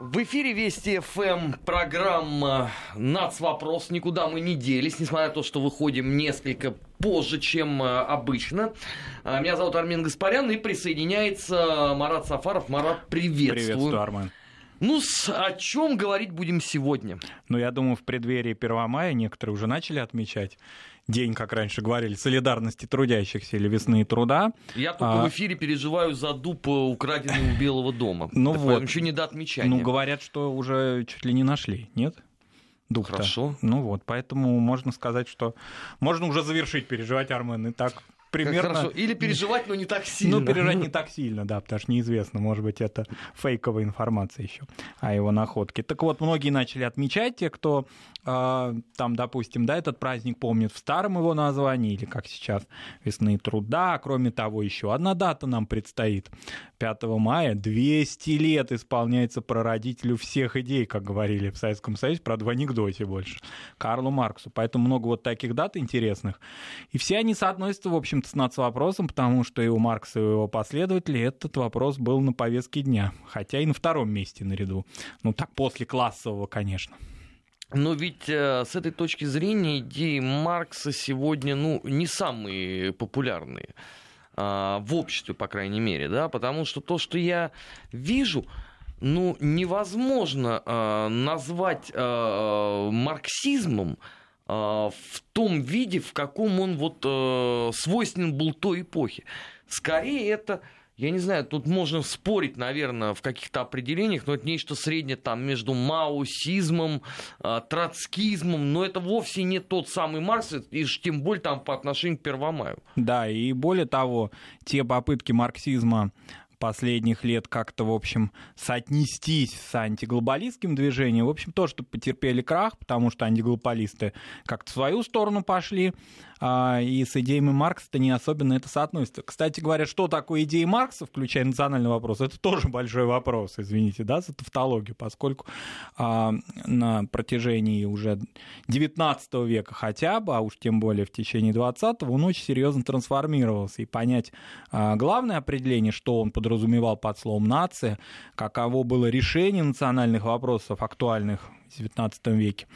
В эфире Вести ФМ программа «Нацвопрос». Никуда мы не делись, несмотря на то, что выходим несколько позже, чем э, обычно. А, меня зовут Армен Гаспарян и присоединяется Марат Сафаров. Марат, приветствую. Приветствую, Армен. Ну, с, о чем говорить будем сегодня? Ну, я думаю, в преддверии 1 мая некоторые уже начали отмечать день, как раньше говорили, солидарности трудящихся или весны труда. Я только а... в эфире переживаю за дуб, э, украденный у Белого дома. Ну так вот. Еще не до отмечания. Ну, говорят, что уже чуть ли не нашли, нет? дуб Хорошо. Ну вот, поэтому можно сказать, что можно уже завершить переживать, Армен, и так примерно... Хорошо. Или переживать, но не так сильно. Ну, переживать не так сильно, да, потому что неизвестно, может быть, это фейковая информация еще о его находке. Так вот, многие начали отмечать, те, кто там, допустим, да, этот праздник помнит в старом его названии, или как сейчас, весны труда. Кроме того, еще одна дата нам предстоит. 5 мая 200 лет исполняется прародителю всех идей, как говорили в Советском Союзе, правда, в анекдоте больше, Карлу Марксу. Поэтому много вот таких дат интересных. И все они соотносятся, в общем общем-то, с нацвопросом, потому что и у Маркса, и у его последователей этот вопрос был на повестке дня, хотя и на втором месте наряду. Ну, так после классового, конечно. Но ведь э, с этой точки зрения идеи Маркса сегодня ну, не самые популярные э, в обществе, по крайней мере, да, потому что то, что я вижу, ну, невозможно э, назвать э, марксизмом а, в том виде, в каком он вот э, свойственен был той эпохе. Скорее это, я не знаю, тут можно спорить, наверное, в каких-то определениях, но это нечто среднее там между маусизмом, э, троцкизмом, но это вовсе не тот самый Маркс, и тем более там по отношению к Первомаю. Да, и более того, те попытки марксизма последних лет как-то, в общем, соотнестись с антиглобалистским движением, в общем, тоже потерпели крах, потому что антиглобалисты как-то в свою сторону пошли, а, и с идеями Маркса-то не особенно это соотносится. Кстати говоря, что такое идеи Маркса, включая национальный вопрос, это тоже большой вопрос, извините, да, за тавтологию, поскольку а, на протяжении уже 19 века хотя бы, а уж тем более в течение 20-го, он очень серьезно трансформировался. И понять а, главное определение, что он подразумевал под словом «нация», каково было решение национальных вопросов актуальных XIX веке,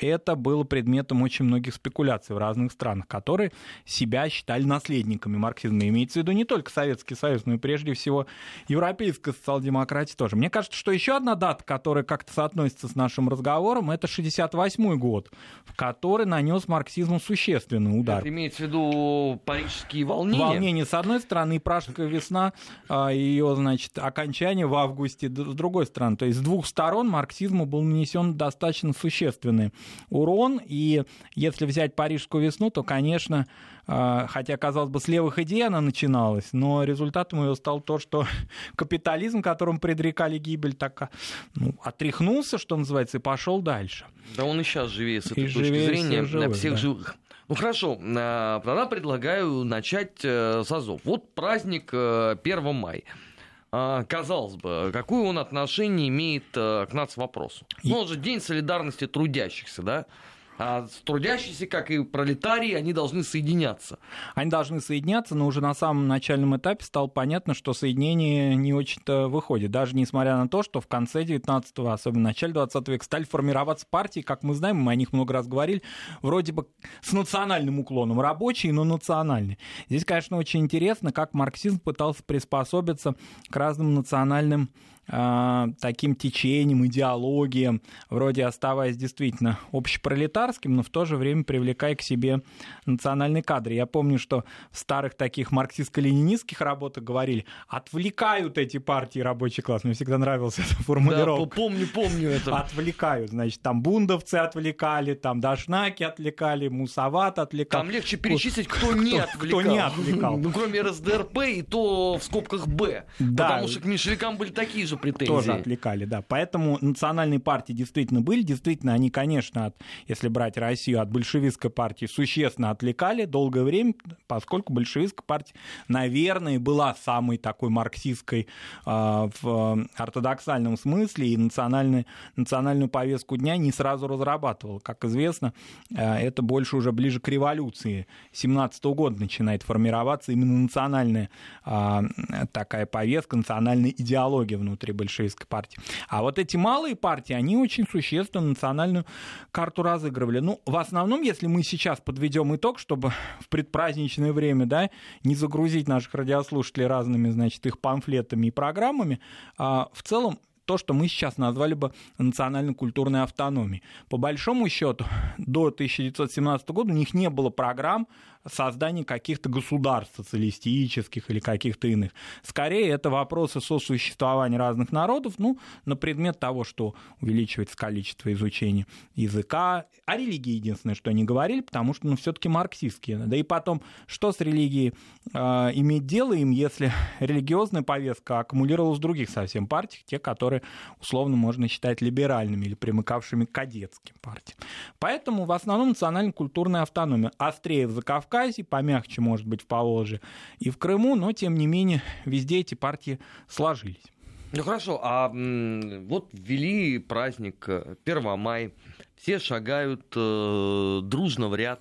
это было предметом очень многих спекуляций в разных странах, которые себя считали наследниками марксизма. Имеется в виду не только Советский Союз, но и прежде всего европейская социал-демократия тоже. Мне кажется, что еще одна дата, которая как-то соотносится с нашим разговором, это 68 год, в который нанес марксизму существенный удар. Это имеется в виду парижские волнения? Волнения, с одной стороны, и пражская весна, а, ее, значит, окончание в августе, с другой стороны. То есть с двух сторон марксизму был нанесен достаточно существенный урон. И если взять Парижскую весну, то, конечно, а, хотя, казалось бы, с левых идей она начиналась, но результатом ее стало то, что капитализм, которым предрекали гибель, так ну, отряхнулся, что называется, и пошел дальше. Да он и сейчас живее с этой и точки зрения всех, живых, всех да. живых. Ну хорошо, а, тогда предлагаю начать э, с Азов. Вот праздник 1 э, мая. А, казалось бы, какое он отношение имеет э, к нацвопросу? Ну, он же День солидарности трудящихся, да? А трудящиеся, как и пролетарии, они должны соединяться. Они должны соединяться, но уже на самом начальном этапе стало понятно, что соединение не очень-то выходит. Даже несмотря на то, что в конце 19-го, особенно в начале 20 века, стали формироваться партии, как мы знаем, мы о них много раз говорили, вроде бы с национальным уклоном. Рабочие, но национальные. Здесь, конечно, очень интересно, как марксизм пытался приспособиться к разным национальным а, таким течением, идеологиям, вроде оставаясь действительно общепролетарским, но в то же время привлекая к себе национальные кадры. Я помню, что в старых таких марксистско-ленинистских работах говорили, отвлекают эти партии рабочий класс. Мне всегда нравилась эта формулировка. Да, помню, помню это. Отвлекают. Значит, там бундовцы отвлекали, там дашнаки отвлекали, мусават отвлекал. Там легче перечислить, кто, не отвлекал. Кто не отвлекал. Ну, кроме РСДРП и то в скобках Б. Да. Потому что к меньшевикам были такие же претензии. Тоже отвлекали, да. Поэтому национальные партии действительно были. Действительно, они, конечно, от, если брать Россию, от большевистской партии существенно отвлекали долгое время, поскольку большевистская партия, наверное, была самой такой марксистской э, в ортодоксальном смысле и национальную, национальную повестку дня не сразу разрабатывала. Как известно, э, это больше уже ближе к революции 17 года начинает формироваться именно национальная э, такая повестка, национальная идеология внутри внутри большевистской партии. А вот эти малые партии, они очень существенно национальную карту разыгрывали. Ну, в основном, если мы сейчас подведем итог, чтобы в предпраздничное время, да, не загрузить наших радиослушателей разными, значит, их памфлетами и программами, а, в целом то, что мы сейчас назвали бы национально-культурной автономией. По большому счету, до 1917 года у них не было программ создания каких-то государств социалистических или каких-то иных. Скорее, это вопросы сосуществования разных народов, ну, на предмет того, что увеличивается количество изучения языка, а религии единственное, что они говорили, потому что, ну, все-таки марксистские. Да и потом, что с религией э, иметь дело им, если религиозная повестка аккумулировалась в других совсем партиях, те, которые условно можно считать либеральными или примыкавшими к кадетским партиям. Поэтому в основном национально-культурная автономия. Острее в Закавказье Кавказе, помягче, может быть, в Поволжье и в Крыму, но, тем не менее, везде эти партии сложились. Ну хорошо, а вот ввели праздник 1 э, мая, все шагают э, дружно в ряд.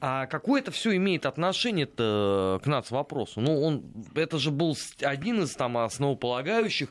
А какое это все имеет отношение-то к нас вопросу? Ну, он, это же был один из там основополагающих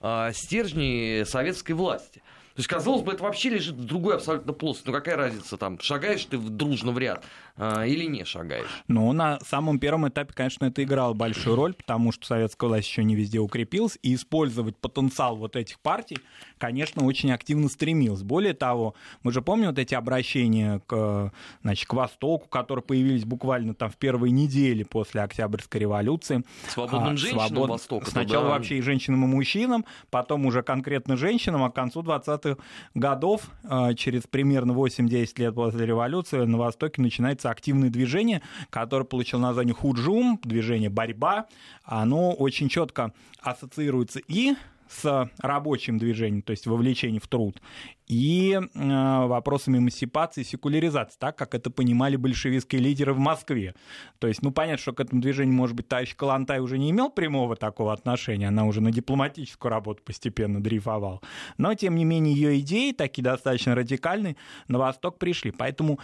э, стержней советской власти. То есть, казалось бы, это вообще лежит в другой абсолютно плоскости. Ну, какая разница там, шагаешь ты дружно в ряд а, или не шагаешь? Ну, на самом первом этапе, конечно, это играло большую роль, потому что советская власть еще не везде укрепилась, и использовать потенциал вот этих партий, конечно, очень активно стремилась. Более того, мы же помним вот эти обращения к, значит, к Востоку, которые появились буквально там в первые недели после Октябрьской революции. Свободным а, женщинам свобод... Востока. Сначала да. вообще и женщинам, и мужчинам, потом уже конкретно женщинам, а к концу 20 20-х годов, а, через примерно 8-10 лет после революции, на Востоке начинается активное движение, которое получило название худжум, движение борьба. Оно очень четко ассоциируется и с рабочим движением, то есть вовлечение в труд, и э, вопросами эмансипации и секуляризации, так как это понимали большевистские лидеры в Москве. То есть, ну, понятно, что к этому движению, может быть, товарищ Калантай уже не имел прямого такого отношения, она уже на дипломатическую работу постепенно дрейфовала. Но, тем не менее, ее идеи, такие достаточно радикальные, на Восток пришли. Поэтому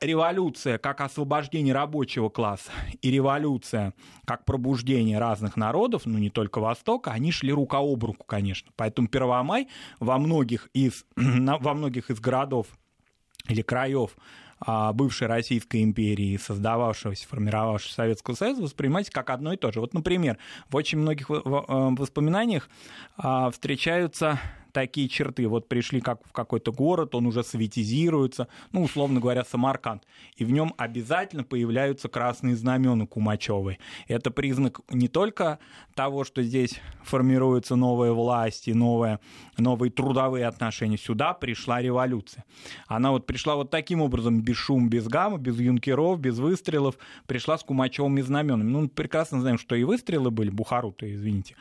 революция как освобождение рабочего класса и революция как пробуждение разных народов, ну, не только Востока, они шли рука об руку, конечно. Поэтому Первомай во многих из на, во многих из городов или краев а, бывшей Российской империи, создававшегося, формировавшегося Советского Союза, воспринимать как одно и то же. Вот, например, в очень многих э, воспоминаниях а, встречаются такие черты. Вот пришли как в какой-то город, он уже советизируется, ну, условно говоря, Самарканд, и в нем обязательно появляются красные знамена Кумачевой. Это признак не только того, что здесь формируется новая власть и новые, новые трудовые отношения. Сюда пришла революция. Она вот пришла вот таким образом, без шума, без гамма, без юнкеров, без выстрелов, пришла с Кумачевыми знаменами. Ну, прекрасно знаем, что и выстрелы были, Бухару-то, извините,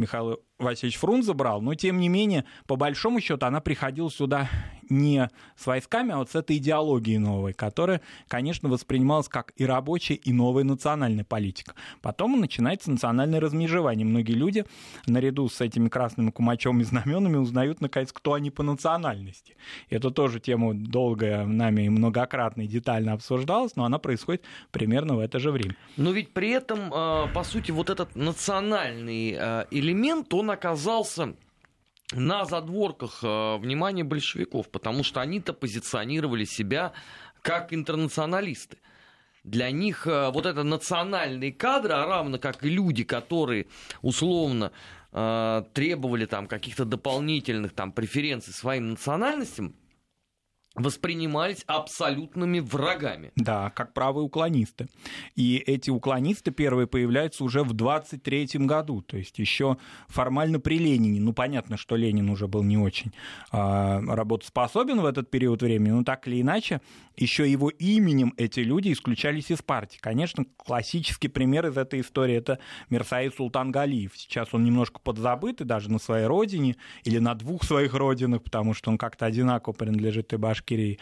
Михаил Васильевич Фрунзе брал, но тем не менее, по большому счету, она приходила сюда не с войсками, а вот с этой идеологией новой, которая, конечно, воспринималась как и рабочая, и новая национальная политика. Потом начинается национальное размежевание. Многие люди, наряду с этими красными кумачевыми знаменами, узнают, наконец, кто они по национальности. Это тоже тема долгая нами и многократно и детально обсуждалась, но она происходит примерно в это же время. Но ведь при этом, а, по сути, вот этот национальный а, элемент, он оказался на задворках э, внимания большевиков, потому что они-то позиционировали себя как интернационалисты. Для них э, вот это национальные кадры, а равно как и люди, которые условно э, требовали там каких-то дополнительных там преференций своим национальностям, воспринимались абсолютными врагами. Да, как правые уклонисты. И эти уклонисты первые появляются уже в 23 году, то есть еще формально при Ленине. Ну, понятно, что Ленин уже был не очень э, работоспособен в этот период времени, но так или иначе, еще его именем эти люди исключались из партии. Конечно, классический пример из этой истории это Мирсаид Султан Галиев. Сейчас он немножко подзабыт, и даже на своей родине, или на двух своих родинах, потому что он как-то одинаково принадлежит и Башкирии, Башкирии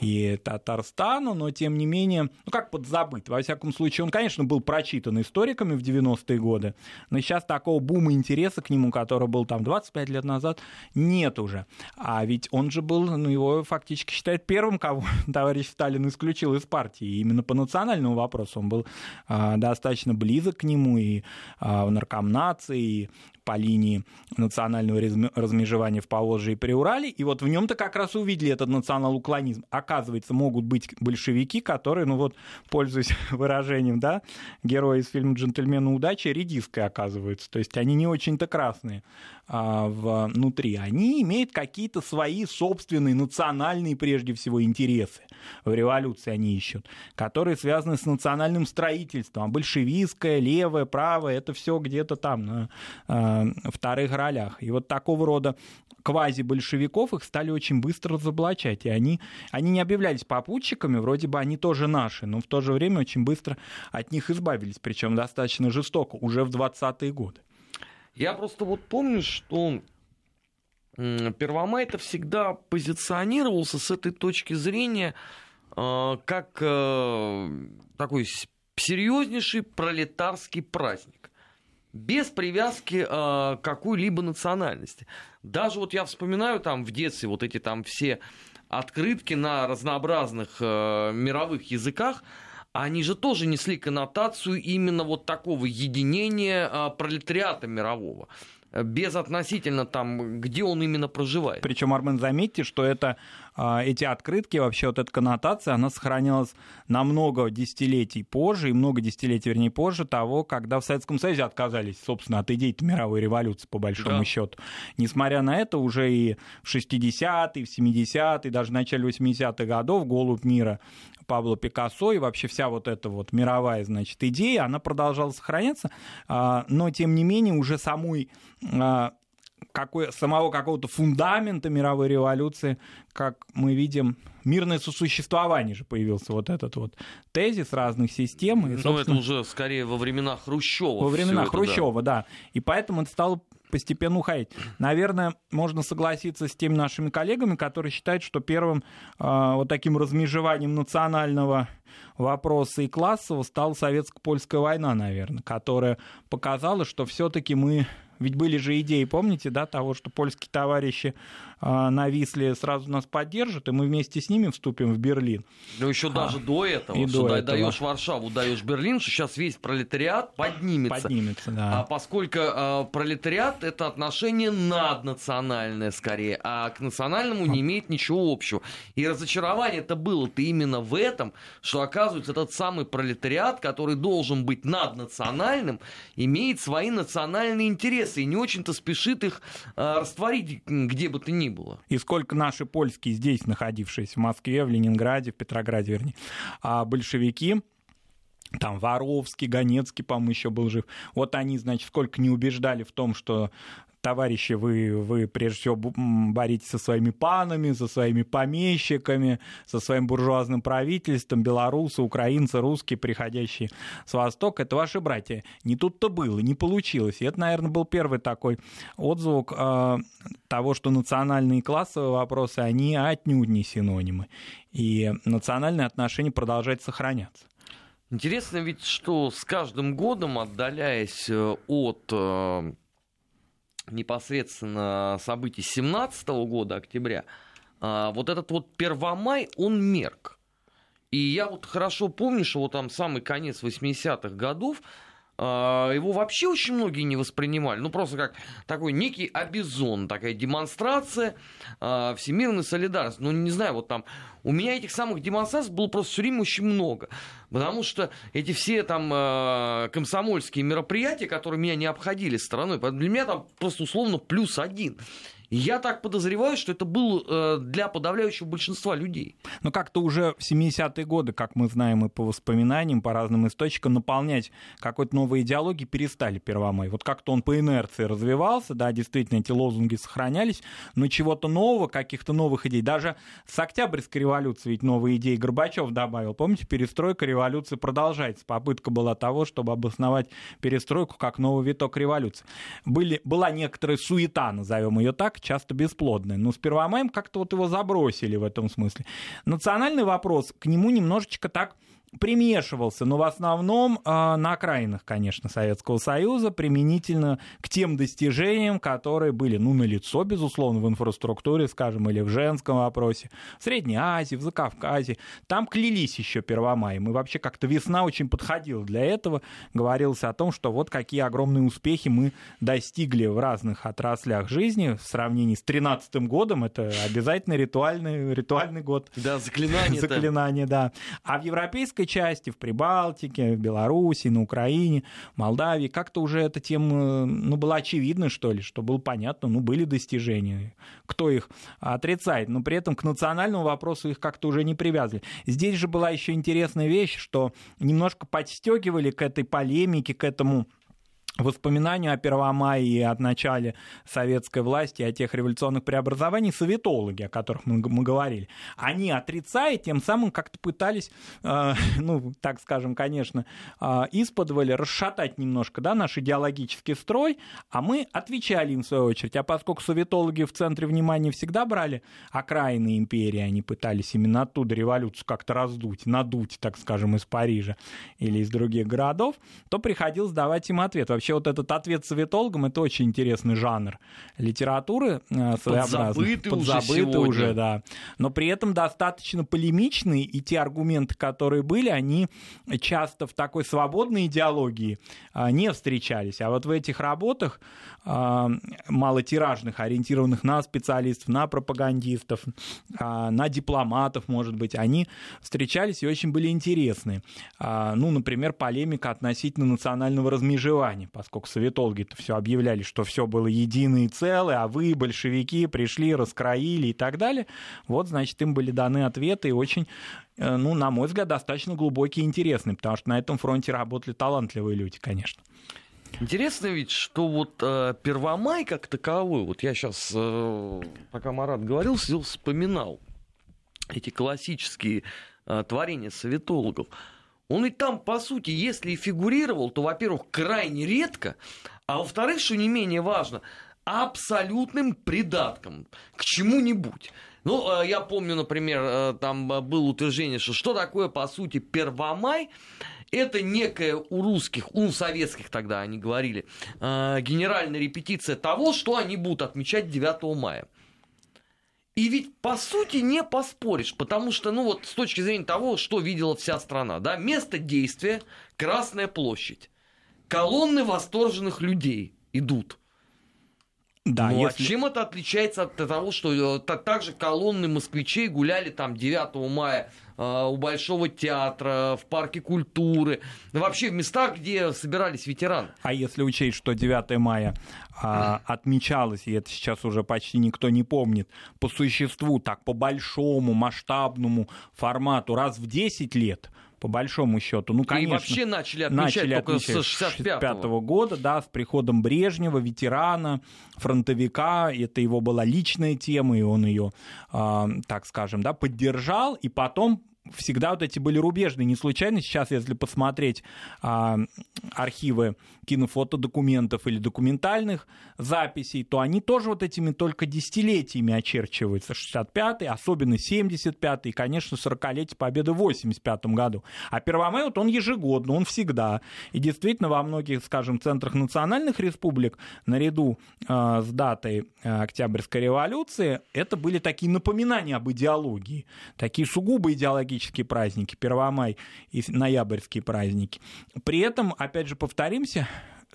и Татарстану, но тем не менее, ну как подзабыт. Во всяком случае, он, конечно, был прочитан историками в 90-е годы, но сейчас такого бума интереса к нему, который был там 25 лет назад, нет уже. А ведь он же был, ну его фактически считают первым, кого товарищ Сталин исключил из партии. И именно по национальному вопросу он был а, достаточно близок к нему и а, в наркомнации, и по линии национального размежевания в Поволжье и Приурале, и вот в нем-то как раз увидели этот национал-уклонизм. Оказывается, могут быть большевики, которые, ну вот, пользуясь выражением, да, герои из фильма «Джентльмены удачи», редиской оказываются. То есть они не очень-то красные а, внутри. Они имеют какие-то свои собственные национальные, прежде всего, интересы. В революции они ищут, которые связаны с национальным строительством. А большевистское, левое, правое, это все где-то там на а, вторых ролях. И вот такого рода квази-большевиков их стали очень быстро разоблачать. И они, они не объявлялись попутчиками, вроде бы они тоже наши, но в то же время очень быстро от них избавились, причем достаточно жестоко, уже в 20-е годы. Я просто вот помню, что Первомай это всегда позиционировался с этой точки зрения э, как э, такой серьезнейший пролетарский праздник без привязки э, какой-либо национальности. Даже вот я вспоминаю там в детстве вот эти там все открытки на разнообразных э, мировых языках, они же тоже несли коннотацию именно вот такого единения а, пролетариата мирового без относительно там, где он именно проживает. Причем, Армен, заметьте, что это, эти открытки, вообще вот эта коннотация, она сохранялась намного десятилетий позже, и много десятилетий, вернее, позже того, когда в Советском Союзе отказались, собственно, от идей мировой революции, по большому да. счету. Несмотря на это, уже и в 60-е, в 70-е, даже в начале 80-х годов «Голубь мира» Пабло Пикассо и вообще вся вот эта вот мировая, значит, идея, она продолжала сохраняться, а, но, тем не менее, уже самой а, какой, самого какого-то фундамента мировой революции, как мы видим, мирное сосуществование же появился вот этот вот тезис разных систем. И, ну, это уже скорее во времена Хрущева. Во времена Хрущева, да. да. И поэтому это стало постепенно уходить. Наверное, можно согласиться с теми нашими коллегами, которые считают, что первым э, вот таким размежеванием национального вопроса и классового стала советско-польская война, наверное, которая показала, что все-таки мы ведь были же идеи, помните, да, того, что польские товарищи э, нависли, сразу нас поддержат, и мы вместе с ними вступим в Берлин. Ну, еще а, даже до этого, и что до этого. даешь Варшаву, даешь Берлин, что сейчас весь пролетариат поднимется. Поднимется, да. А поскольку э, пролетариат это отношение наднациональное скорее, а к национальному не имеет ничего общего. И разочарование это было-то именно в этом, что оказывается этот самый пролетариат, который должен быть наднациональным, имеет свои национальные интересы интересы и не очень-то спешит их э, растворить где бы то ни было. И сколько наши польские здесь находившиеся, в Москве, в Ленинграде, в Петрограде, вернее, а большевики, там Воровский, Ганецкий, по-моему, еще был жив. Вот они, значит, сколько не убеждали в том, что товарищи, вы, вы прежде всего боритесь со своими панами, со своими помещиками, со своим буржуазным правительством, белорусы, украинцы, русские, приходящие с Востока, это ваши братья. Не тут-то было, не получилось. И это, наверное, был первый такой отзвук э, того, что национальные и классовые вопросы, они отнюдь не синонимы. И национальные отношения продолжают сохраняться. Интересно ведь, что с каждым годом, отдаляясь э, от э, непосредственно событий 17 года, октября, а, вот этот вот Первомай, он мерк. И я вот хорошо помню, что вот там самый конец 80-х годов, его вообще очень многие не воспринимали. Ну, просто как такой некий обезон, такая демонстрация э, всемирной солидарности. Ну, не знаю, вот там у меня этих самых демонстраций было просто все время очень много. Потому что эти все там э, комсомольские мероприятия, которые меня не обходили стороной, для меня там просто условно плюс один. Я так подозреваю, что это был э, для подавляющего большинства людей. Но как-то уже в 70-е годы, как мы знаем и по воспоминаниям, по разным источникам, наполнять какой-то новой идеологией перестали Первомай. Вот как-то он по инерции развивался, да, действительно эти лозунги сохранялись, но чего-то нового, каких-то новых идей. Даже с Октябрьской революции ведь новые идеи Горбачев добавил. Помните, перестройка революции продолжается. Попытка была того, чтобы обосновать перестройку как новый виток революции. Были, была некоторая суета, назовем ее так, часто бесплодное. Но с Первомаем как-то вот его забросили в этом смысле. Национальный вопрос, к нему немножечко так примешивался, но в основном э, на окраинах, конечно, Советского Союза, применительно к тем достижениям, которые были, ну, налицо, безусловно, в инфраструктуре, скажем, или в женском вопросе, в Средней Азии, в Закавказье. Там клялись еще Первомаем, и вообще как-то весна очень подходила для этого. Говорилось о том, что вот какие огромные успехи мы достигли в разных отраслях жизни в сравнении с 13 годом. Это обязательно ритуальный, ритуальный год. Да, заклинание. Заклинание, да. А в европейской европейской части, в Прибалтике, в Беларуси, на Украине, Молдавии, как-то уже эта тема, ну, была очевидна, что ли, что было понятно, ну, были достижения. Кто их отрицает? Но при этом к национальному вопросу их как-то уже не привязывали. Здесь же была еще интересная вещь, что немножко подстегивали к этой полемике, к этому воспоминанию о Первомае и от начале советской власти, о тех революционных преобразованиях, советологи, о которых мы, мы говорили, они отрицая, тем самым как-то пытались, э, ну, так скажем, конечно, э, исподволи расшатать немножко да, наш идеологический строй, а мы отвечали им в свою очередь. А поскольку советологи в центре внимания всегда брали окраины империи, они пытались именно оттуда революцию как-то раздуть, надуть, так скажем, из Парижа или из других городов, то приходилось давать им ответ Вообще вот этот ответ советологам это очень интересный жанр литературы э, своеобразный. Подзабытый, Подзабытый уже, уже, да. Но при этом достаточно полемичный, и те аргументы, которые были, они часто в такой свободной идеологии а, не встречались. А вот в этих работах а, малотиражных, ориентированных на специалистов, на пропагандистов, на дипломатов, может быть, они встречались и очень были интересны. Ну, например, полемика относительно национального размежевания поскольку советологи это все объявляли, что все было единое и целое, а вы, большевики, пришли, раскроили и так далее. Вот, значит, им были даны ответы и очень э, ну, на мой взгляд, достаточно глубокие и интересные, потому что на этом фронте работали талантливые люди, конечно. Интересно ведь, что вот э, Первомай как таковой, вот я сейчас, э, пока Марат говорил, сидел, вспоминал эти классические э, творения советологов. Он и там, по сути, если и фигурировал, то, во-первых, крайне редко, а во-вторых, что не менее важно, абсолютным придатком к чему-нибудь. Ну, э, я помню, например, э, там было утверждение, что что такое, по сути, Первомай, это некая у русских, у советских тогда они говорили, э, генеральная репетиция того, что они будут отмечать 9 мая. И ведь, по сути, не поспоришь, потому что, ну вот, с точки зрения того, что видела вся страна, да, место действия – Красная площадь. Колонны восторженных людей идут. Да, ну, а если... а чем это отличается от того, что также колонны москвичей гуляли там 9 мая э, у Большого театра, в парке культуры, вообще в местах, где собирались ветераны? А если учесть, что 9 мая а, отмечалось, и это сейчас уже почти никто не помнит, по существу, так по большому, масштабному формату раз в 10 лет, по большому счету. Ну, конечно, и вообще начали отмечать начали только отмечать с 65 -го. года, да, с приходом Брежнева, ветерана, фронтовика. Это его была личная тема, и он ее, э, так скажем, да, поддержал. И потом всегда вот эти были рубежные. Не случайно сейчас, если посмотреть а, архивы кинофотодокументов или документальных записей, то они тоже вот этими только десятилетиями очерчиваются. 65-й, особенно 75-й, и, конечно, 40-летие Победы в 85 году. А Первомай, вот он ежегодно, он всегда. И действительно во многих, скажем, центрах национальных республик, наряду э, с датой Октябрьской революции, это были такие напоминания об идеологии, такие сугубо идеологические идеологические праздники, Первомай и ноябрьские праздники. При этом, опять же, повторимся,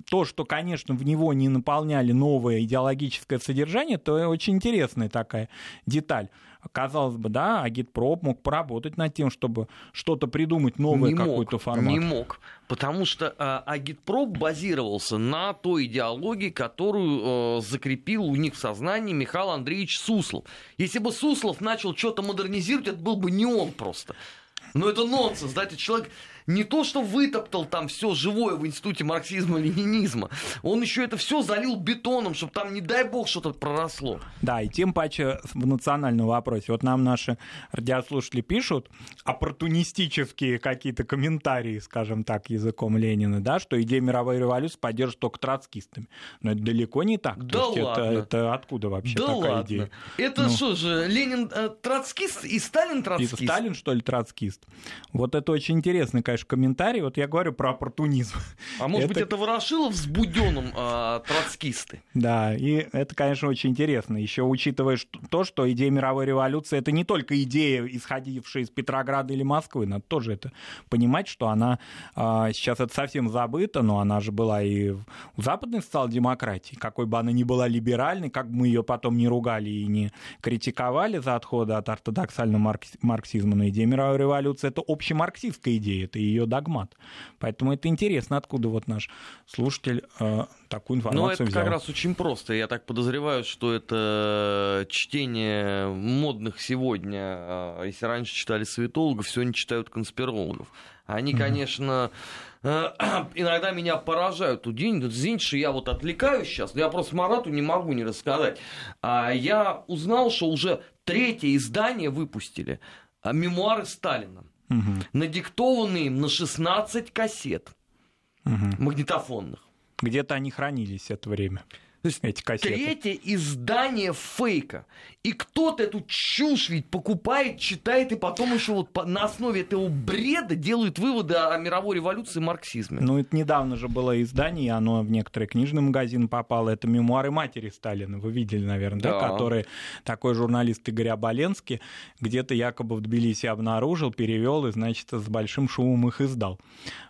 то, что, конечно, в него не наполняли новое идеологическое содержание, то очень интересная такая деталь. Казалось бы, да, агитпроп мог поработать над тем, чтобы что-то придумать новое, какой-то формат. Не мог, потому что э, агитпроп базировался на той идеологии, которую э, закрепил у них в сознании Михаил Андреевич Суслов. Если бы Суслов начал что-то модернизировать, это был бы не он просто. Но это нонсенс, да, это человек не то, что вытоптал там все живое в институте марксизма-ленинизма, он еще это все залил бетоном, чтобы там, не дай бог, что-то проросло. Да, и тем паче в национальном вопросе. Вот нам наши радиослушатели пишут оппортунистические какие-то комментарии, скажем так, языком Ленина, да, что идея мировой революции поддерживает только троцкистами. Но это далеко не так. Да То есть ладно. Это, это откуда вообще да такая ладно. идея? Это Ну. что же, Ленин э, троцкист и Сталин И троцкист? Сталин, что ли, троцкист? Вот это очень интересный, конечно, комментарий. Вот я говорю про оппортунизм. А может быть, Это- это Ворошилов с Буденным э, троцкисты? Да, и это, конечно, очень интересно. Еще учитывая то, что идея мировой революции это не только идея, исходившая из Петрограда или Москвы. Надо тоже это понимать, что она а, сейчас это совсем забыта, но она же была и в в западной социал-демократии, какой бы она ни была либеральной, как бы мы ее потом не ругали и не критиковали за отходы от ортодоксального маркс- марксизма, но идея мировой революции это общемарксистская идея, это ее догмат. Поэтому это интересно, откуда вот наш слушатель э, такую информацию Ну, это взял. как раз очень просто. Я так подозреваю, что это чтение модных сегодня. а, Если раньше читали советологов, сегодня читают конспирологов. Они, конечно, э, иногда меня поражают. Извините, что я вот отвлекаюсь сейчас, но я просто Марату не могу не рассказать. А Я узнал, что уже третье издание выпустили а, мемуары Сталина, Мгм, надиктованные им на 16 кассет мгм. магнитофонных. Где-то они хранились это время, эти кассеты. Третье издание фейка. И кто-то эту чушь ведь покупает, читает, и потом еще вот по- на основе этого бреда делают выводы о мировой революции и марксизме. Ну, это недавно же было издание, оно в некоторые книжные магазины попало. Это мемуары матери Сталина. Вы видели, наверное, да? Да. Которые такой журналист Игорь Оболенский где-то якобы в Тбилиси обнаружил, перевел и, значит, с большим шумом их издал.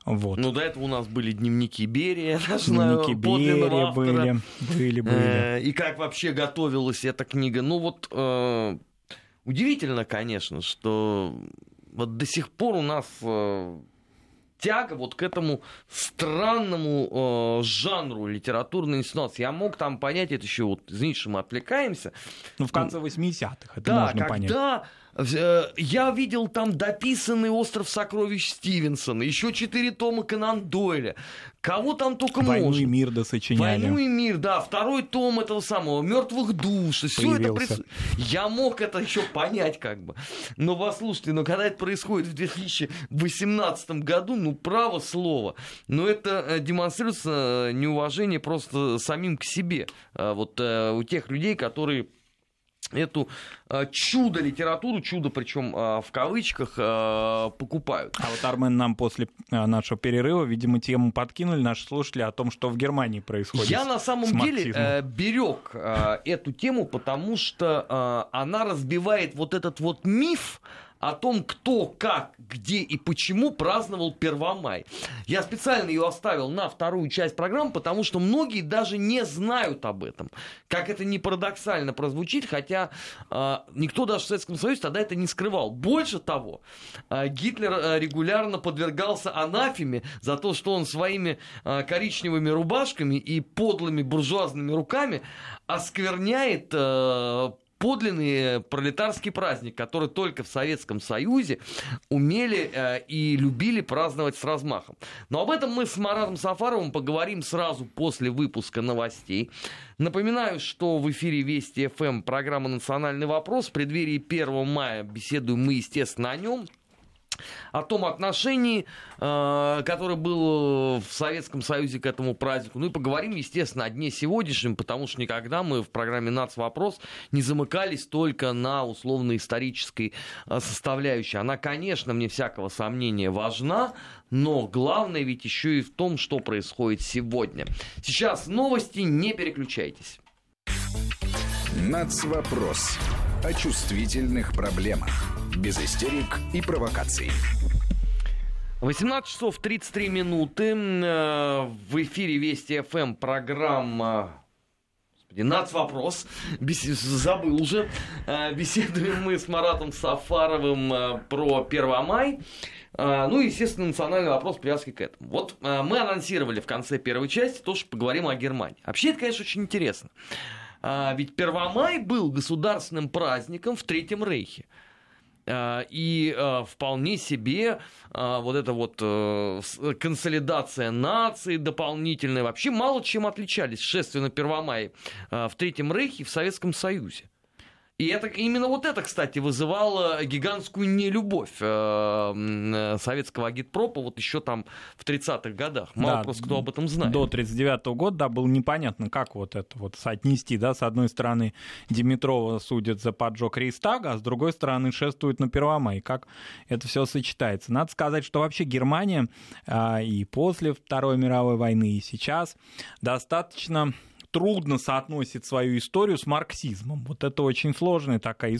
Вот. Ну, до этого у нас были дневники Берия, я знаю, Дневники Берия были, были, были. Э, И как вообще готовилась эта книга. Ну вот э, удивительно, конечно, что вот до сих пор у нас э, тяга вот к этому странному э, жанру литературной инсценации. Я мог там понять это еще, вот, извините, что мы отвлекаемся. Ну, в конце 80-х, это Да, можно понять. когда э, я видел там дописанный «Остров сокровищ» Стивенсона, еще четыре тома Конан Дойля. Кого там только «Войну можно. и мир» досочиняли. Войну и мир, да, второй том этого самого мертвых душ. Все это прису- Я мог это еще понять, как бы. Но послушайте, но когда это происходит в 2018 году, ну, право слово. Но это э, демонстрируется э, неуважение просто самим к себе. А Вот э, у тех людей, которые эту э, чудо-литературу, чудо причем в кавычках, э, покупают. А вот, Армен, нам после нашего перерыва, видимо, тему подкинули наши слушатели о том, что в Германии происходит. Я на самом деле э, берег э, эту тему, потому что э, она разбивает вот этот вот миф о том, кто, как, где и почему праздновал Первомай. Я специально ее оставил на вторую часть программы, потому что многие даже не знают об этом. Как это не парадоксально прозвучит, хотя э, никто даже в Советском Союзе тогда это не скрывал. Больше того, э, Гитлер э, регулярно подвергался анафеме за то, что он своими э, коричневыми рубашками и подлыми буржуазными руками оскверняет э, подлинный пролетарский праздник, который только в Советском Союзе умели э, и любили праздновать с размахом. Но об этом мы с Маратом Сафаровым поговорим сразу после выпуска новостей. Напоминаю, что в эфире Вести ФМ программа «Национальный вопрос». В преддверии 1 мая беседуем мы, естественно, о нем о том отношении, э, которое было в Советском Союзе к этому празднику. Ну и поговорим, естественно, о дне сегодняшнем, потому что никогда мы в программе «Нац. Вопрос» не замыкались только на условно-исторической э, составляющей. Она, конечно, мне всякого сомнения важна, но главное ведь еще и в том, что происходит сегодня. Сейчас новости, не переключайтесь. Нацвопрос. О чувствительных проблемах. Без истерик и провокаций. 18 часов 33 минуты. Э, В эфире Вести ФМ программа Господи, нацвопрос. Бес... Забыл уже. Э, Беседуем мы с Маратом Сафаровым э, про 1 май. Ну естественно, национальный вопрос привязки к этому. Вот мы анонсировали в конце первой части то, что поговорим о Германии. Вообще, это, конечно, очень интересно. Ведь 1 май был государственным праздником в Третьем Рейхе. Э, и э, вполне себе э, вот эта вот консолидация нации дополнительная вообще мало чем отличались шествия на Первомай в Третьем Рейхе и в Советском Союзе. И это, именно вот это, кстати, вызывало гигантскую нелюбовь э, э советского агитпропа вот еще там в 30-х годах. Мало да, просто кто об этом знает. До 39 -го года, да, было непонятно, как вот это вот соотнести, да, с одной стороны Димитрова судят за поджог Рейстага, а с другой стороны шествуют на Первомай. Как это все сочетается? Надо сказать, что вообще Германия э, и после Второй мировой войны, и сейчас достаточно трудно соотносит свою историю с марксизмом. Вот это очень сложная такая,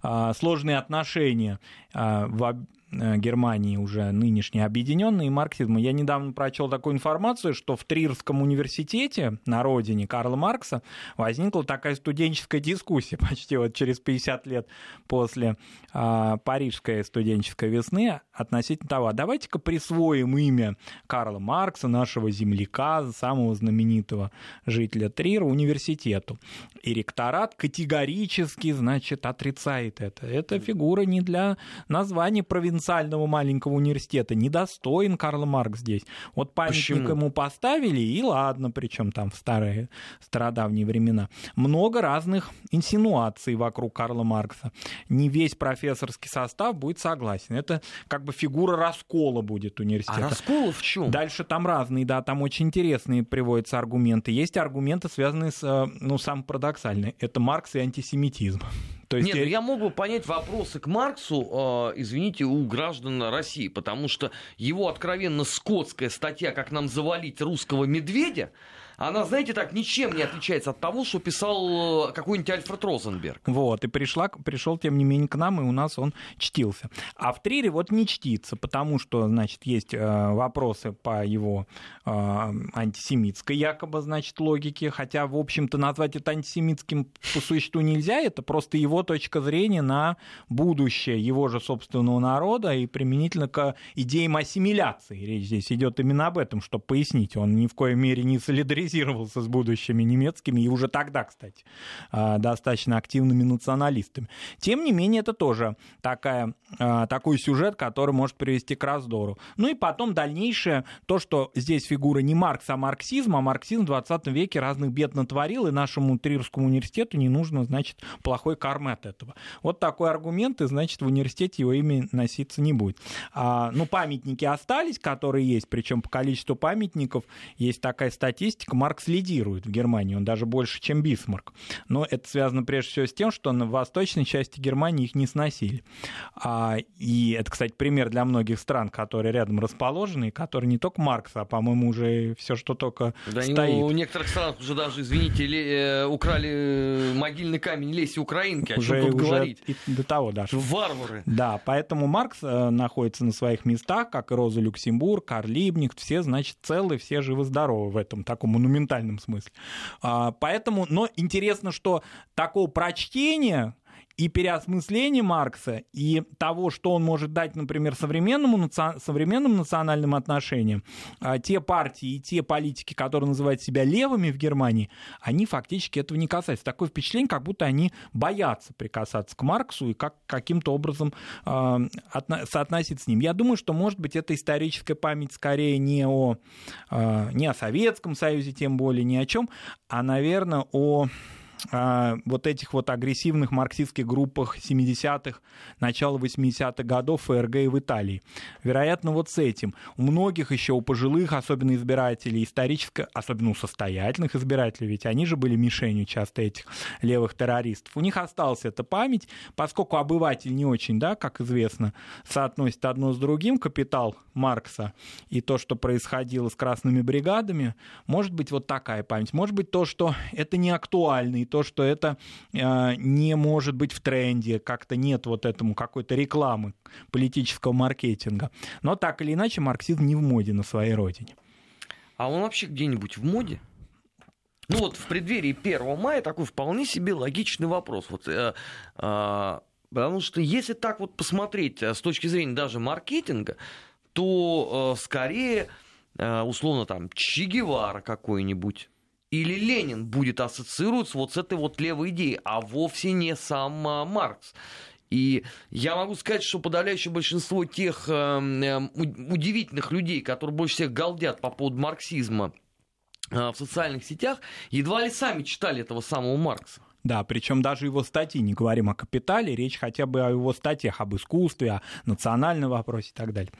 а, сложные отношения а, в Германии уже нынешней объединенной марксизма. Я недавно прочел такую информацию, что в Трирском университете на родине Карла Маркса возникла такая студенческая дискуссия почти вот через 50 лет после а, Парижской студенческой весны относительно того, а давайте-ка присвоим имя Карла Маркса, нашего земляка, самого знаменитого жителя Трира, университету. И ректорат категорически, значит, отрицает это. Эта фигура не для названия провинции провинциального маленького университета, недостоин Карл Маркс здесь. Вот памятник Почему? ему поставили, и ладно, причем там в старые, стародавние времена. Много разных инсинуаций вокруг Карла Маркса. Не весь профессорский состав будет согласен. Это как бы фигура раскола будет университета. А раскол в чем? Дальше там разные, да, там очень интересные приводятся аргументы. Есть аргументы, связанные с, э, ну, самым парадоксальным. Это Маркс и антисемитизм. То есть Нет, я... Ну я мог бы понять вопросы к Марксу, э, извините, у граждан России, потому что его откровенно скотская статья «Как нам завалить русского медведя», она, знаете, так ничем не отличается от того, что писал э, какой-нибудь Альфред Розенберг. Вот, и пришла, пришел, тем не менее, к нам, и у нас он чтился. А в Трире вот не чтится, потому что, значит, есть э, вопросы по его э, антисемитской якобы, значит, логике, хотя, в общем-то, назвать это антисемитским по существу нельзя, это просто его точка зрения на будущее его же собственного народа и применительно к идеям ассимиляции. Речь здесь идет именно об этом, чтобы пояснить. Он ни в коей мере не солидаризирует солидаризировался с будущими немецкими, и уже тогда, кстати, а, достаточно активными националистами. Тем не менее, это тоже такая, а, такой сюжет, который может привести к раздору. Ну и потом дальнейшее, то, что здесь фигура не Маркс, а марксизм, а марксизм в 20 веке разных бед натворил, и нашему Трирскому университету не нужно, значит, плохой кармы от этого. Вот такой аргумент, и, значит, в университете его имя носиться не будет. А, ну, памятники остались, которые есть, причем по количеству памятников есть такая статистика, Маркс лидирует в Германии, он даже больше, чем Бисмарк. Но это связано прежде всего с тем, что на восточной части Германии их не сносили. А, и это, кстати, пример для многих стран, которые рядом расположены, и которые не только Маркс, а, по-моему, уже все, что только да, стоит. У некоторых стран уже даже, извините, э, украли могильный камень Леси Украинки, о уже, чем тут уже говорить? И до того даже. Варвары. Да, поэтому Маркс э, находится на своих местах, как и Роза Люксембург, Карл Либник, все, значит, целы, все живы-здоровы в этом таком монументальном смысле. А, поэтому, но интересно, что такого прочтения и переосмысление Маркса, и того, что он может дать, например, современному, современным национальным отношениям, а, те партии и те политики, которые называют себя левыми в Германии, они фактически этого не касаются. Такое впечатление, как будто они боятся прикасаться к Марксу и как, каким-то образом э, соотноситься с ним. Я думаю, что, может быть, эта историческая память скорее не о, э, не о Советском Союзе, тем более, ни о чем, а, наверное, о вот этих вот агрессивных марксистских группах 70-х, начала 80-х годов ФРГ и в Италии. Вероятно, вот с этим. У многих еще, у пожилых, особенно избирателей, исторически, особенно у состоятельных избирателей, ведь они же были мишенью часто этих левых террористов. У них осталась эта память, поскольку обыватель не очень, да, как известно, соотносит одно с другим, капитал Маркса и то, что происходило с красными бригадами, может быть вот такая память. Может быть то, что это не актуально, то, что это э, не может быть в тренде, как-то нет вот этому какой-то рекламы политического маркетинга. Но так или иначе марксизм не в моде на своей родине. А он вообще где-нибудь в моде? Ну вот в преддверии 1 мая такой вполне себе логичный вопрос. Вот, э, э, потому что если так вот посмотреть э, с точки зрения даже маркетинга, то э, скорее, э, условно, там, Че Гевара какой-нибудь, или Ленин будет ассоциироваться вот с этой вот левой идеей, а вовсе не сам а, Маркс. И я могу сказать, что подавляющее большинство тех э, удивительных людей, которые больше всех галдят по поводу марксизма э, в социальных сетях, едва ли сами читали этого самого Маркса. Да, причем даже его статьи, не говорим о капитале, речь хотя бы о его статьях об искусстве, о национальном вопросе и так далее.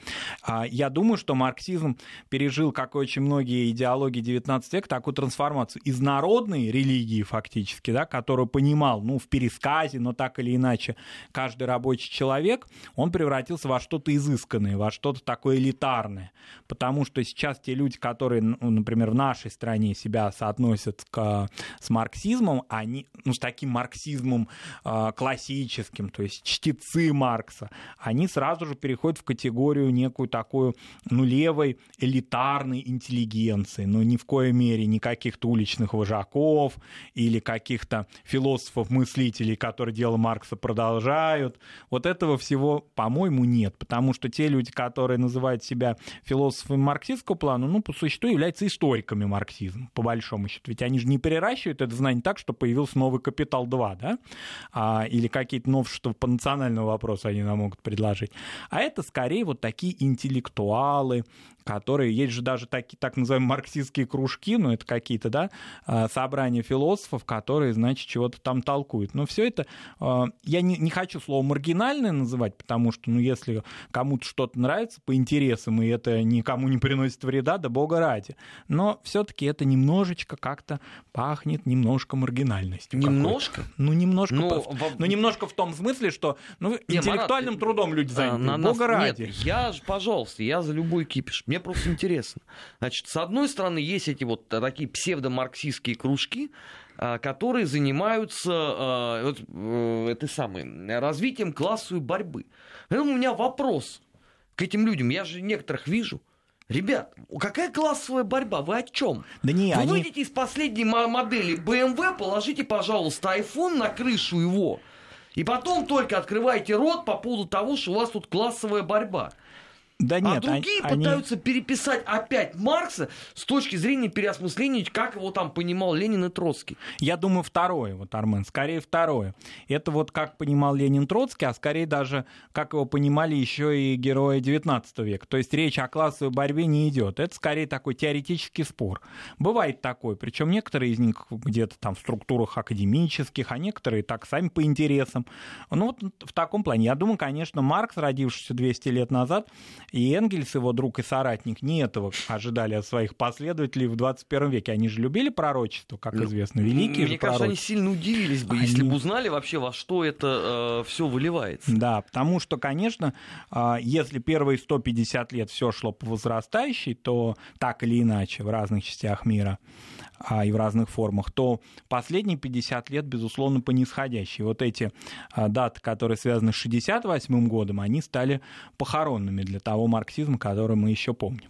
А, я думаю, что марксизм пережил, как и очень многие идеологии XIX века, такую трансформацию из народной религии фактически, да, которую понимал, ну, в пересказе, но так или иначе, каждый рабочий человек, он превратился во что-то изысканное, во что-то такое элитарное. Потому что сейчас те люди, которые, ну, например, в нашей стране себя соотносят к, с марксизмом, они, ну, с таким марксизмом э, классическим, то есть чтецы Маркса, они сразу же переходят в категорию некую такую, ну, левой элитарной интеллигенции, но ни в коей мере не каких-то уличных вожаков или каких-то философов-мыслителей, которые дело Маркса продолжают. Вот этого всего, по-моему, нет, потому что те люди, которые называют себя философами марксистского плана, ну, по существу являются историками марксизма, по большому счету. Ведь они же не переращивают это знание так, что появился новый «Капитал 2», да, а, или какие-то новшества по национальному вопросу они нам могут предложить. А это скорее вот такие интеллектуалы, которые, есть же даже такие, так называемые марксистские кружки, ну, это какие-то, да, а, собрания философов, которые, значит, чего-то там толкуют. Но все это, а, я не, не хочу слово маргинальное называть, потому что, ну, если кому-то что-то нравится по интересам, и это никому не приносит вреда, да бога ради. Но все-таки это немножечко как-то пахнет немножко маргинальностью. Немножко? Ну, немножко. Но, по... в... ну, немножко в том смысле, что ну, не, интеллектуальным Марат, трудом люди заняты. На бога нас... ради. Нет, я, пожалуйста, я за любой кипиш. Мне просто интересно. Значит, с одной стороны, есть эти вот такие псевдомарксистские кружки, а, которые занимаются а, вот, э, этой самой, развитием классовой борьбы. У меня вопрос к этим людям. Я же некоторых вижу. Ребят, какая классовая борьба? Вы о чем? Да не, Вы они... выйдете из последней модели BMW, положите, пожалуйста, iPhone на крышу его, и потом только открывайте рот по поводу того, что у вас тут классовая борьба. Да а нет, а другие они... пытаются переписать опять Маркса с точки зрения переосмысления, как его там понимал Ленин и Троцкий. Я думаю, второе, вот, Армен, скорее второе. Это вот как понимал Ленин Троцкий, а скорее даже как его понимали еще и герои XIX века. То есть речь о классовой борьбе не идет. Это скорее такой теоретический спор. Бывает такой, причем некоторые из них где-то там в структурах академических, а некоторые так сами по интересам. Ну вот в таком плане. Я думаю, конечно, Маркс, родившийся 200 лет назад, и Энгельс, его друг и соратник, не этого ожидали от своих последователей в 21 веке. Они же любили пророчество, как ну, известно, великие Мне кажется, они сильно удивились бы, они... если бы узнали вообще, во что это э, все выливается. Да, потому что, конечно, э, если первые 150 лет все шло по возрастающей, то так или иначе в разных частях мира а, и в разных формах, то последние 50 лет, безусловно, по нисходящей. Вот эти а, даты, которые связаны с 68 годом, они стали похоронными для того марксизма, который мы еще помним.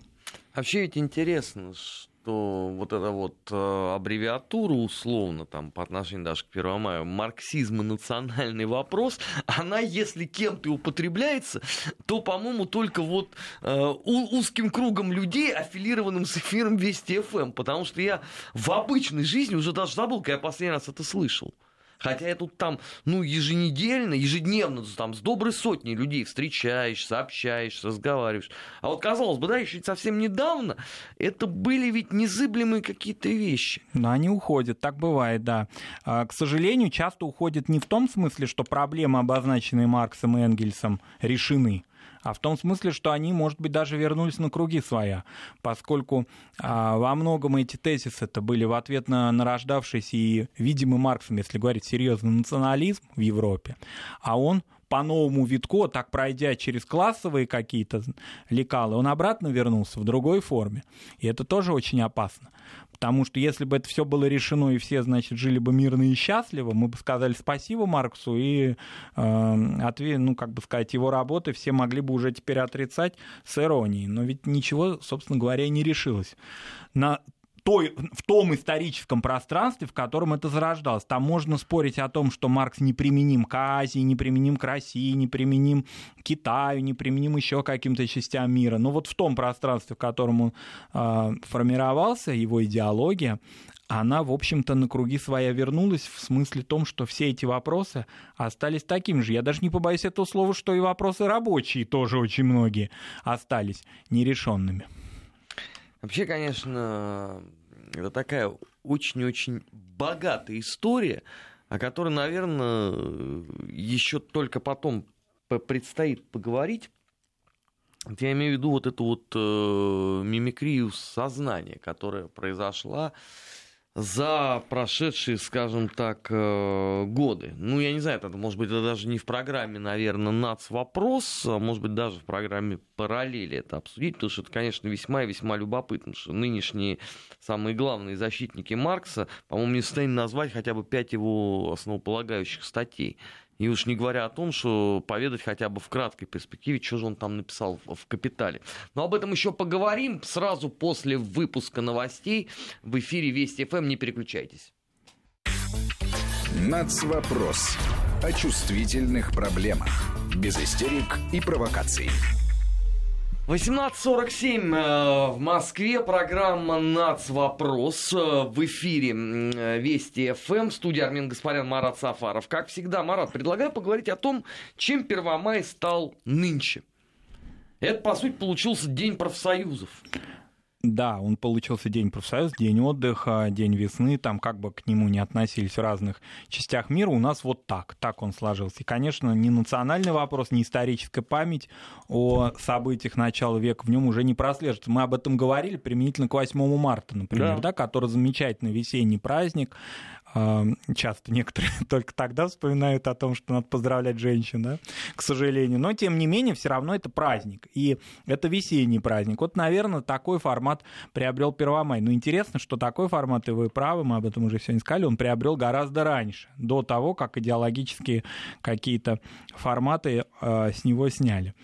Вообще ведь интересно, что вот эта вот э, аббревиатура условно там по отношению даже к 1 мая, марксизм и национальный вопрос, она если кем-то употребляется, то, по-моему, только вот э, узким кругом людей, аффилированным с эфиром Вести ФМ, потому что я в обычной жизни уже даже забыл, когда я последний раз это слышал. Хотя я тут там, ну, еженедельно, ежедневно там с доброй сотней людей встречаешься, общаешься, разговариваешь. А вот, казалось бы, да, еще совсем недавно это были ведь незыблемые какие-то вещи. Но они уходят, так бывает, да. А, к сожалению, часто уходят не в том смысле, что проблемы, обозначенные Марксом и Энгельсом, решены а в том смысле, что они, может быть, даже вернулись на круги своя, поскольку а, во многом эти тезисы это были в ответ на нарождавшийся и видимый Марксом, если говорить серьезно, национализм в Европе, а он по новому витку, так пройдя через классовые какие-то лекалы, он обратно вернулся в другой форме. И это тоже очень опасно. Потому что если бы это все было решено и все, значит, жили бы мирно и счастливо, мы бы сказали спасибо Марксу и, э, ответ, ну, как бы сказать, его работы все могли бы уже теперь отрицать с иронией. Но ведь ничего, собственно говоря, не решилось. На той, в том историческом пространстве, в котором это зарождалось. Там можно спорить о том, что Маркс неприменим к Азии, неприменим к России, неприменим к Китаю, неприменим еще каким-то частям мира. Но вот в том пространстве, в котором он э, формировался, его идеология, она, в общем-то, на круги своя вернулась в смысле том, что все эти вопросы остались такими же. Я даже не побоюсь этого слова, что и вопросы рабочие тоже очень многие остались нерешенными. Вообще, конечно, это такая очень-очень богатая история, о которой, наверное, еще только потом предстоит поговорить. Я имею в виду вот эту вот э, мимикрию сознания, которая произошла за прошедшие, скажем так, э, годы. Ну, я не знаю, это может быть это даже не в программе, наверное, НАЦ вопрос, а может быть даже в программе параллели это обсудить, потому что это, конечно, весьма и весьма любопытно, что нынешние самые главные защитники Маркса, по-моему, не в назвать хотя бы пять его основополагающих статей. И уж не говоря о том, что поведать хотя бы в краткой перспективе, что же он там написал в «Капитале». Но об этом еще поговорим сразу после выпуска новостей в эфире Вести ФМ. Не переключайтесь. Нацвопрос. О чувствительных проблемах. Без истерик и провокаций. 18.47 э, в Москве. Программа «Нац. Вопрос» э, в эфире э, Вести ФМ. Студия Армин Гаспарян, Марат Сафаров. Как всегда, Марат, предлагаю поговорить о том, чем Первомай стал нынче. Это, по сути, получился День профсоюзов. Да, он получился день профсоюза, день отдыха, день весны, там как бы к нему не относились в разных частях мира, у нас вот так, так он сложился. И, конечно, не национальный вопрос, не историческая память о событиях начала века в нем уже не прослеживается. Мы об этом говорили применительно к 8 марта, например, да. Да, который замечательный весенний праздник, часто некоторые только тогда вспоминают о том, что надо поздравлять женщин, да, к сожалению. Но, тем не менее, все равно это праздник. И это весенний праздник. Вот, наверное, такой формат приобрел Первомай. Но интересно, что такой формат, и вы правы, мы об этом уже сегодня сказали, он приобрел гораздо раньше, до того, как идеологические какие-то форматы э, с него сняли.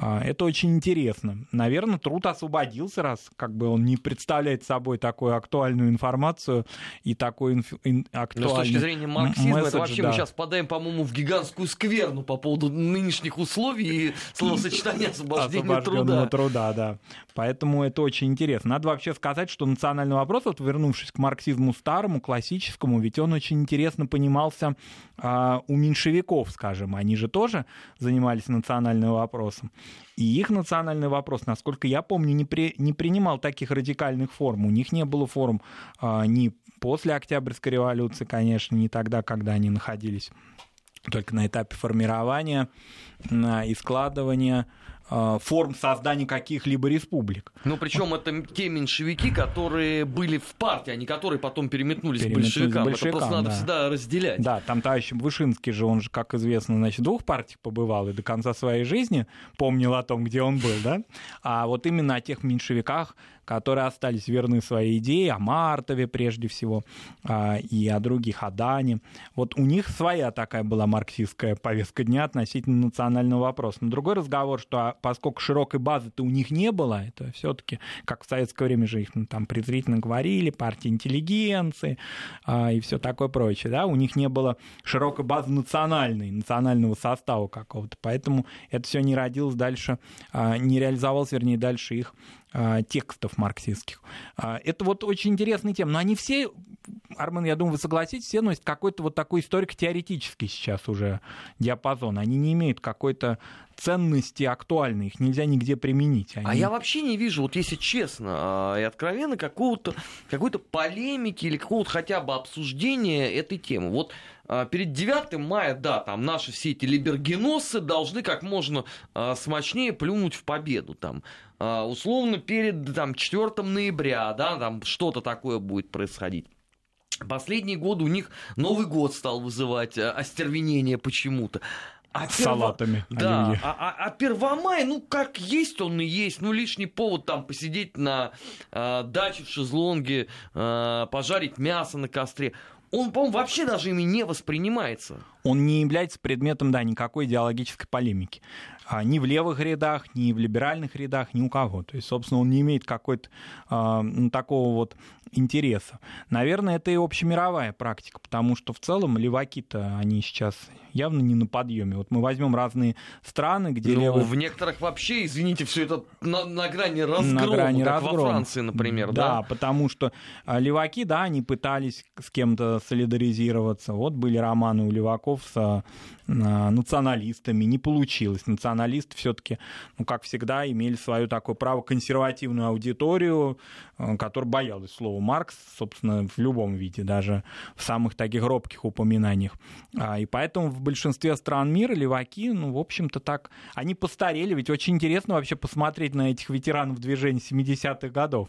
А, это очень интересно. Наверное, труд освободился, раз как бы он не представляет собой такую актуальную информацию и такой инф... актуальный Но с точки зрения марксизма, месседж, это вообще да. мы сейчас подаем, по-моему, в гигантскую скверну по поводу нынешних условий и словосочетания освобождения труда. труда, да. Поэтому это очень интересно. Надо вообще сказать, что национальный вопрос, вот вернувшись к марксизму старому, классическому, ведь он очень интересно понимался а, у меньшевиков, скажем. Они же тоже занимались национальным вопросом. И их национальный вопрос, насколько я помню, не, при, не принимал таких радикальных форм. У них не было форм а, ни после Октябрьской революции, конечно, не тогда, когда они находились только на этапе формирования и складывания форм создания каких-либо республик. Ну, причем это те меньшевики, которые были в партии, а не которые потом переметнулись, переметнулись к большевикам. большевикам. Это просто надо да. всегда разделять. Да, там товарищ Вышинский же, он же, как известно, значит, в двух партиях побывал и до конца своей жизни помнил о том, где он был, да? А вот именно о тех меньшевиках, которые остались верны своей идее, о Мартове прежде всего, а, и о других, о Дане. Вот у них своя такая была марксистская повестка дня относительно национального вопроса. Но другой разговор, что а, поскольку широкой базы-то у них не было, это все-таки, как в советское время же их ну, там презрительно говорили, партия интеллигенции а, и все такое прочее, да, у них не было широкой базы национальной, национального состава какого-то, поэтому это все не родилось дальше, не реализовалось, вернее, дальше их текстов марксистских. А, это вот очень интересная тема. Но они все, Армен, я думаю, вы согласитесь, все носят какой-то вот такой историко-теоретический сейчас уже диапазон. Они не имеют какой-то ценности актуальны, их нельзя нигде применить. Они... А я вообще не вижу, вот если честно а, и откровенно, какого-то, какой-то полемики или какого-то хотя бы обсуждения этой темы. Вот а, перед 9 мая, да, там наши все эти либергеносы должны как можно а, смачнее плюнуть в победу. Там, условно, перед там, 4 ноября, да, там что-то такое будет происходить. Последние годы у них Новый год стал вызывать остервенение почему-то. А с перво... салатами. Да, а, а, а Первомай, ну как есть он и есть, ну лишний повод там посидеть на э, даче в шезлонге, э, пожарить мясо на костре. Он, по-моему, вообще даже ими не воспринимается. он не является предметом, да, никакой идеологической полемики. А, ни в левых рядах, ни в либеральных рядах, ни у кого. То есть, собственно, он не имеет какой-то а, ну, такого вот интереса. Наверное, это и общемировая практика, потому что в целом леваки-то, они сейчас явно не на подъеме. Вот мы возьмем разные страны, где ну, левые... в некоторых вообще, извините, все это на, на грани разгрома, на грани как разгрома. во Франции, например, да? Да, потому что а, леваки, да, они пытались с кем-то солидаризироваться. Вот были романы у леваков с а, националистами, не получилось. Националисты все-таки, ну, как всегда, имели свою такое право консервативную аудиторию, а, которая боялась слова Маркс, собственно, в любом виде, даже в самых таких робких упоминаниях. И поэтому в большинстве стран мира леваки, ну, в общем-то, так, они постарели, ведь очень интересно вообще посмотреть на этих ветеранов движения 70-х годов.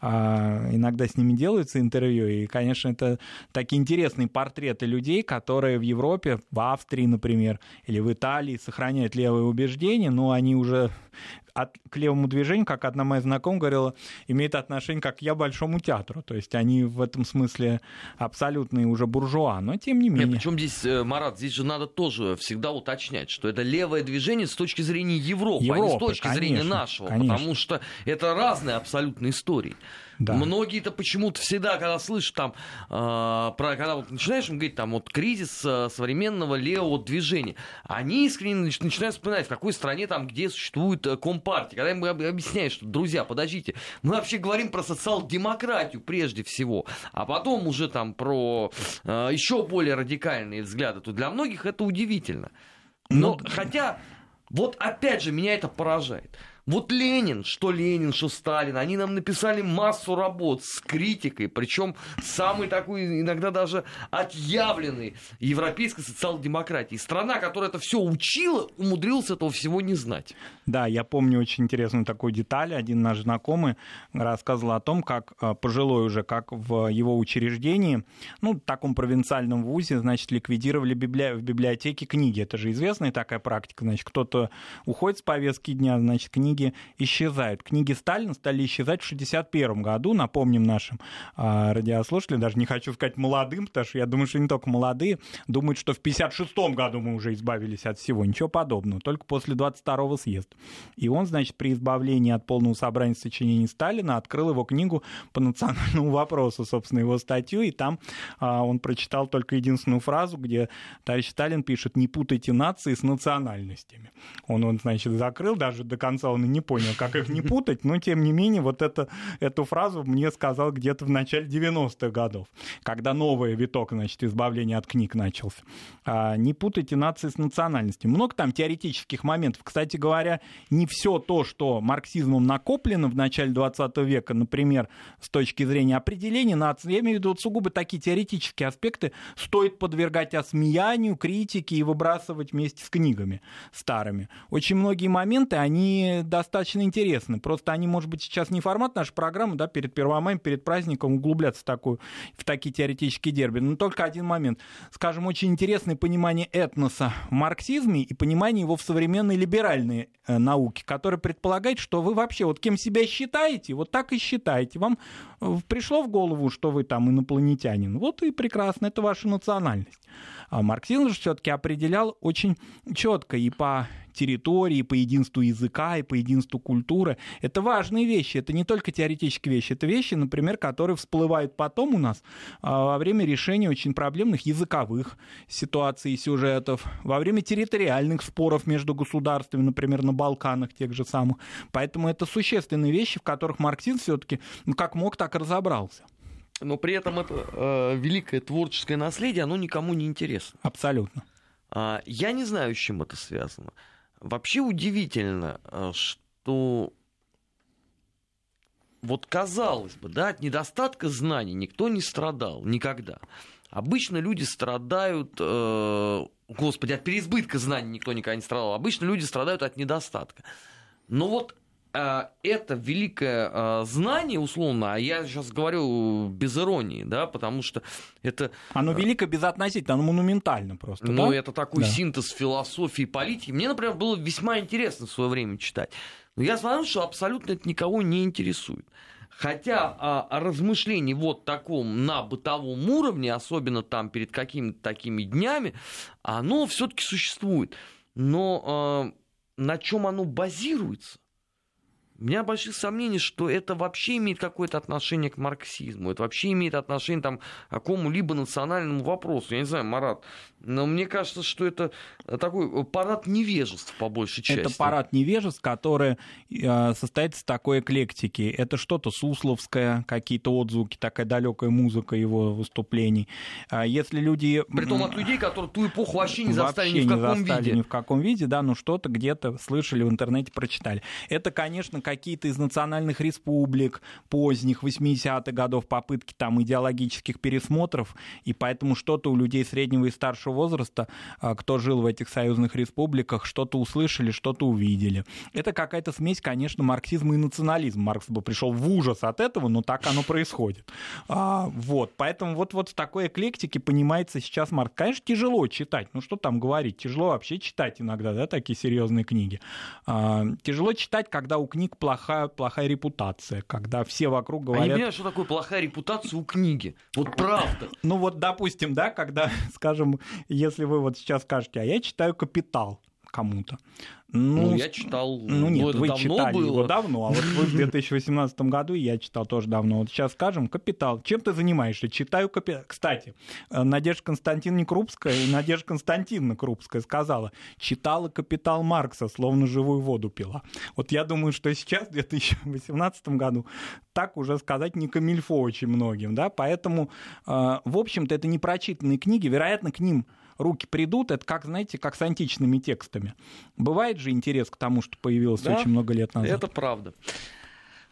А, иногда с ними делаются интервью, и, конечно, это такие интересные портреты людей, которые в Европе, в Австрии, например, или в Италии сохраняют левые убеждения, но они уже от, к левому движению, как одна моя знакомая говорила, имеет отношение как я большому театру. То есть они в этом смысле абсолютные уже буржуа, но тем не менее. Нет, причем здесь, э, Марат, здесь же надо тоже всегда уточнять, что это левое движение с точки зрения Европы, Европы а не с точки конечно, зрения нашего, конечно. потому что это разные абсолютно истории. Да. Многие-то почему-то всегда, когда слышат там, э, про, когда вот начинаешь говорить там вот кризис э, современного левого движения, они искренне начинают вспоминать, в какой стране там, где существует э, компартия. Когда им объясняют, что, друзья, подождите, мы вообще говорим про социал-демократию прежде всего, а потом уже там про э, еще более радикальные взгляды, то для многих это удивительно. Но, Но... хотя, вот опять же, меня это поражает. Вот Ленин, что Ленин, что Сталин, они нам написали массу работ с критикой, причем самый такой, иногда даже отъявленный европейской социал-демократии. Страна, которая это все учила, умудрилась этого всего не знать. Да, я помню очень интересную такую деталь. Один наш знакомый рассказывал о том, как э, пожилой уже, как в его учреждении, ну, в таком провинциальном вузе, значит, ликвидировали библи... в библиотеке книги. Это же известная такая практика. Значит, кто-то уходит с повестки дня, значит, книги книги исчезают. Книги Сталина стали исчезать в 1961 году, напомним нашим а, радиослушателям, даже не хочу сказать молодым, потому что я думаю, что не только молодые, думают, что в 1956 году мы уже избавились от всего. Ничего подобного, только после 22-го съезда. И он, значит, при избавлении от полного собрания сочинений Сталина открыл его книгу по национальному вопросу, собственно, его статью, и там а, он прочитал только единственную фразу, где товарищ Сталин пишет «Не путайте нации с национальностями». Он, он значит, закрыл, даже до конца он не понял, как их не путать, но тем не менее вот это, эту фразу мне сказал где-то в начале 90-х годов, когда новый виток, значит, избавления от книг начался. А, не путайте нации с национальностью. Много там теоретических моментов. Кстати говоря, не все то, что марксизмом накоплено в начале 20 века, например, с точки зрения определения нации, я имею в виду вот сугубо такие теоретические аспекты, стоит подвергать осмеянию, критике и выбрасывать вместе с книгами старыми. Очень многие моменты, они достаточно интересны. Просто они, может быть, сейчас не формат нашей программы, да, перед Первомаем, перед праздником углубляться в, такую, в такие теоретические дерби. Но только один момент. Скажем, очень интересное понимание этноса в марксизме и понимание его в современной либеральной э, науке, которая предполагает, что вы вообще вот кем себя считаете, вот так и считаете. Вам э, пришло в голову, что вы там инопланетянин. Вот и прекрасно, это ваша национальность. А марксизм же все-таки определял очень четко и по территории, по единству языка и по единству культуры. Это важные вещи, это не только теоретические вещи, это вещи, например, которые всплывают потом у нас а, во время решения очень проблемных языковых ситуаций и сюжетов, во время территориальных споров между государствами, например, на Балканах тех же самых. Поэтому это существенные вещи, в которых марксизм все-таки ну, как мог, так и разобрался но при этом это э, великое творческое наследие, оно никому не интересно. Абсолютно. А, я не знаю, с чем это связано. Вообще удивительно, э, что вот казалось бы, да, от недостатка знаний никто не страдал никогда. Обычно люди страдают, э, господи, от переизбытка знаний никто никогда не страдал. Обычно люди страдают от недостатка. Но вот это великое а, знание, условно, а я сейчас говорю без иронии, да, потому что это... Оно велико безотносительно, оно монументально просто, Ну, да? это такой да. синтез философии и политики. Мне, например, было весьма интересно в свое время читать. Но я смотрю, что абсолютно это никого не интересует. Хотя а, размышлений вот таком на бытовом уровне, особенно там перед какими-то такими днями, оно все-таки существует. Но а, на чем оно базируется? У меня большие сомнения, что это вообще имеет какое-то отношение к марксизму, это вообще имеет отношение там, к какому-либо национальному вопросу. Я не знаю, Марат, но мне кажется, что это такой парад невежеств по большей части. Это парад невежеств, который э, состоит из такой эклектики. Это что-то сусловское, какие-то отзвуки, такая далекая музыка его выступлений. А если люди... Притом от людей, которые ту эпоху вообще не застали вообще ни в каком не застали виде. ни в каком виде, да, но что-то где-то слышали в интернете, прочитали. Это, конечно, какие-то из национальных республик поздних 80-х годов попытки там идеологических пересмотров, и поэтому что-то у людей среднего и старшего возраста, а, кто жил в этих союзных республиках, что-то услышали, что-то увидели. Это какая-то смесь, конечно, марксизма и национализма. Маркс бы пришел в ужас от этого, но так оно происходит. А, вот, поэтому вот, вот в такой эклектике понимается сейчас Маркс. Конечно, тяжело читать, ну что там говорить, тяжело вообще читать иногда, да, такие серьезные книги. А, тяжело читать, когда у книг плохая, плохая репутация, когда все вокруг говорят... А не понимаю, что такое плохая репутация у книги. Вот правда. Ну вот, допустим, да, когда, скажем, если вы вот сейчас скажете, а я читаю «Капитал», кому-то. Ну, ну, я читал. Ну, нет, вы читали было. его давно, а вот вы в 2018 году, я читал тоже давно. Вот сейчас скажем, «Капитал». Чем ты занимаешься? Читаю «Капитал». Кстати, э, Надежда Константиновна Крупская Надежда Константиновна Крупская сказала, читала «Капитал» Маркса, словно живую воду пила. Вот я думаю, что сейчас, в 2018 году, так уже сказать не камильфо очень многим, да, поэтому, э, в общем-то, это не прочитанные книги, вероятно, к ним руки придут, это как, знаете, как с античными текстами. Бывает же интерес к тому, что появилось да, очень много лет назад. Это правда.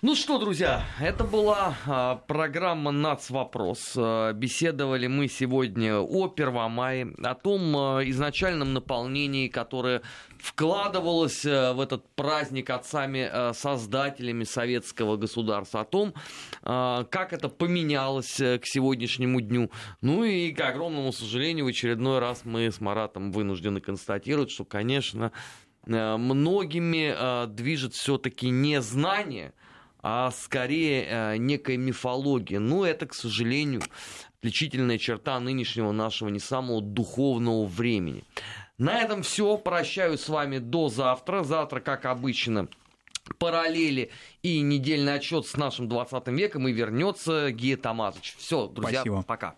Ну что, друзья, это была а, программа «Нац. Вопрос». А, беседовали мы сегодня о Первомае, о том а, изначальном наполнении, которое вкладывалось а, в этот праздник отцами-создателями а, советского государства, о том, а, как это поменялось к сегодняшнему дню. Ну и, к огромному сожалению, в очередной раз мы с Маратом вынуждены констатировать, что, конечно, многими движет все-таки не знание – а скорее э, некая мифология. Но это, к сожалению, отличительная черта нынешнего нашего не самого духовного времени. На этом все. Прощаюсь с вами до завтра. Завтра, как обычно, параллели и недельный отчет с нашим 20 веком и вернется Гия Тамазыч. Все, друзья, Спасибо. пока.